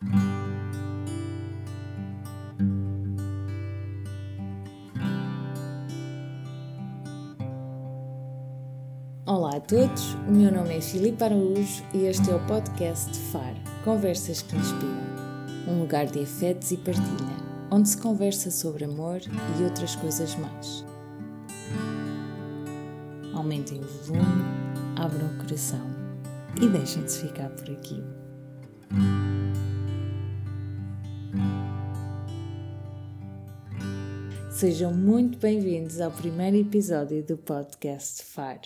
Olá a todos, o meu nome é Filipe Araújo e este é o podcast FAR Conversas que Inspiram um lugar de afetos e partilha, onde se conversa sobre amor e outras coisas mais. Aumentem o volume, abram o coração e deixem-se ficar por aqui. Sejam muito bem-vindos ao primeiro episódio do podcast FAR.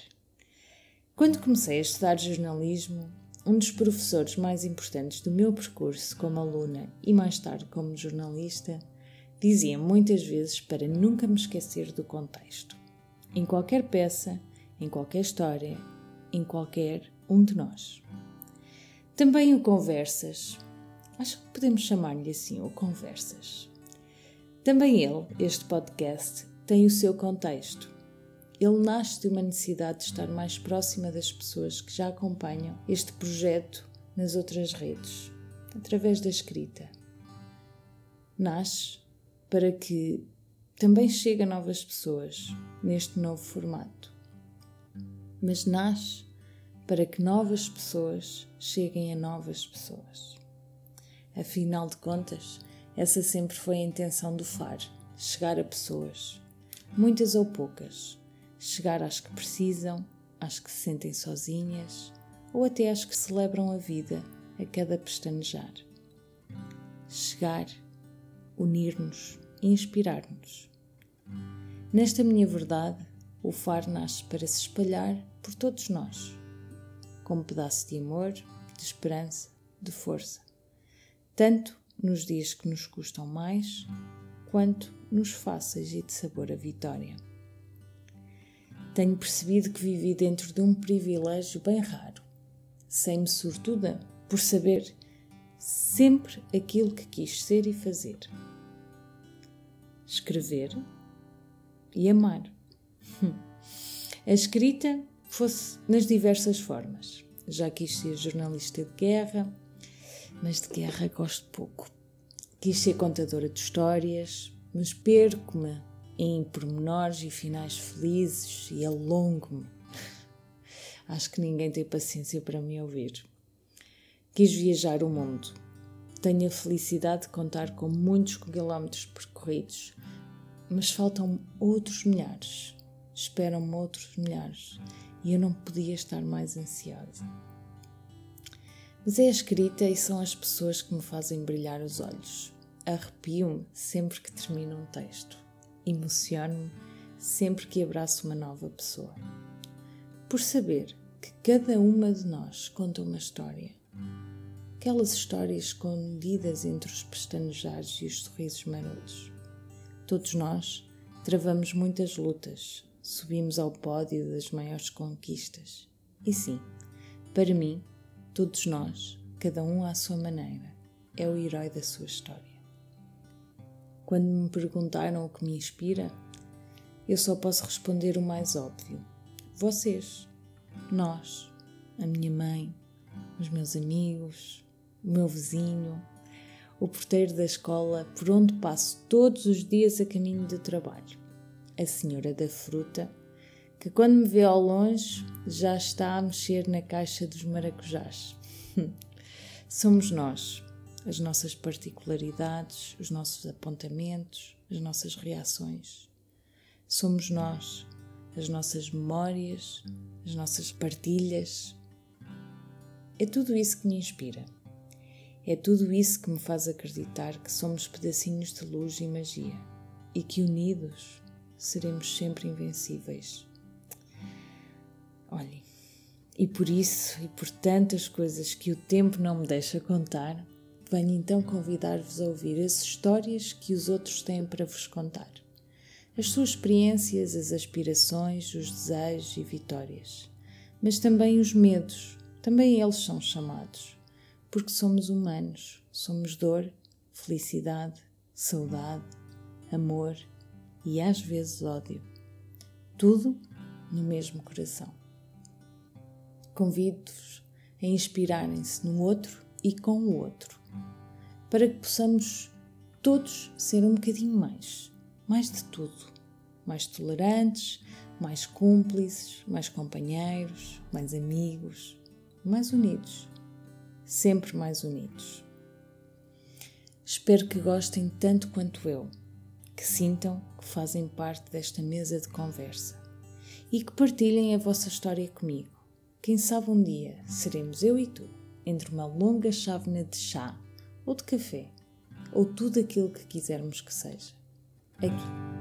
Quando comecei a estudar jornalismo, um dos professores mais importantes do meu percurso como aluna e mais tarde como jornalista dizia muitas vezes para nunca me esquecer do contexto. Em qualquer peça, em qualquer história, em qualquer um de nós. Também o Conversas, acho que podemos chamar-lhe assim, o Conversas. Também ele, este podcast, tem o seu contexto ele nasce de uma necessidade de estar mais próxima das pessoas que já acompanham este projeto nas outras redes, através da escrita. Nasce para que também chegue a novas pessoas neste novo formato. Mas nasce para que novas pessoas cheguem a novas pessoas. Afinal de contas, essa sempre foi a intenção do FAR: chegar a pessoas, muitas ou poucas, chegar às que precisam, às que se sentem sozinhas ou até às que celebram a vida a cada pestanejar. Chegar, unir-nos e inspirar-nos. Nesta minha verdade, o far nasce para se espalhar por todos nós, como pedaço de amor, de esperança, de força, tanto nos dias que nos custam mais, quanto nos fáceis e de sabor a vitória tenho percebido que vivi dentro de um privilégio bem raro, sem-me sortuda por saber sempre aquilo que quis ser e fazer. Escrever e amar. A escrita fosse nas diversas formas. Já quis ser jornalista de guerra, mas de guerra gosto pouco. Quis ser contadora de histórias, mas perco-me em pormenores e finais felizes e alongo-me. Acho que ninguém tem paciência para me ouvir. Quis viajar o mundo. Tenho a felicidade de contar com muitos quilómetros percorridos, mas faltam outros milhares. Esperam-me outros milhares e eu não podia estar mais ansiosa. Mas é a escrita e são as pessoas que me fazem brilhar os olhos. Arrepio-me sempre que termino um texto emociono-me sempre que abraço uma nova pessoa. Por saber que cada uma de nós conta uma história. Aquelas histórias escondidas entre os pestanejares e os sorrisos marotos. Todos nós travamos muitas lutas, subimos ao pódio das maiores conquistas. E sim, para mim, todos nós, cada um à sua maneira, é o herói da sua história. Quando me perguntaram o que me inspira, eu só posso responder o mais óbvio: vocês, nós, a minha mãe, os meus amigos, o meu vizinho, o porteiro da escola por onde passo todos os dias a caminho do trabalho, a senhora da fruta, que quando me vê ao longe já está a mexer na caixa dos maracujás. Somos nós, as nossas particularidades, os nossos apontamentos, as nossas reações. Somos nós, as nossas memórias, as nossas partilhas. É tudo isso que me inspira. É tudo isso que me faz acreditar que somos pedacinhos de luz e magia e que unidos seremos sempre invencíveis. Olhem, e por isso e por tantas coisas que o tempo não me deixa contar, Venho então convidar-vos a ouvir as histórias que os outros têm para vos contar. As suas experiências, as aspirações, os desejos e vitórias. Mas também os medos, também eles são chamados. Porque somos humanos, somos dor, felicidade, saudade, amor e às vezes ódio. Tudo no mesmo coração. Convido-vos a inspirarem-se no outro e com o outro para que possamos todos ser um bocadinho mais, mais de tudo, mais tolerantes, mais cúmplices, mais companheiros, mais amigos, mais unidos, sempre mais unidos. Espero que gostem tanto quanto eu, que sintam que fazem parte desta mesa de conversa e que partilhem a vossa história comigo. Quem sabe um dia seremos eu e tu, entre uma longa chávena de chá ou de café, ou tudo aquilo que quisermos que seja. Aqui.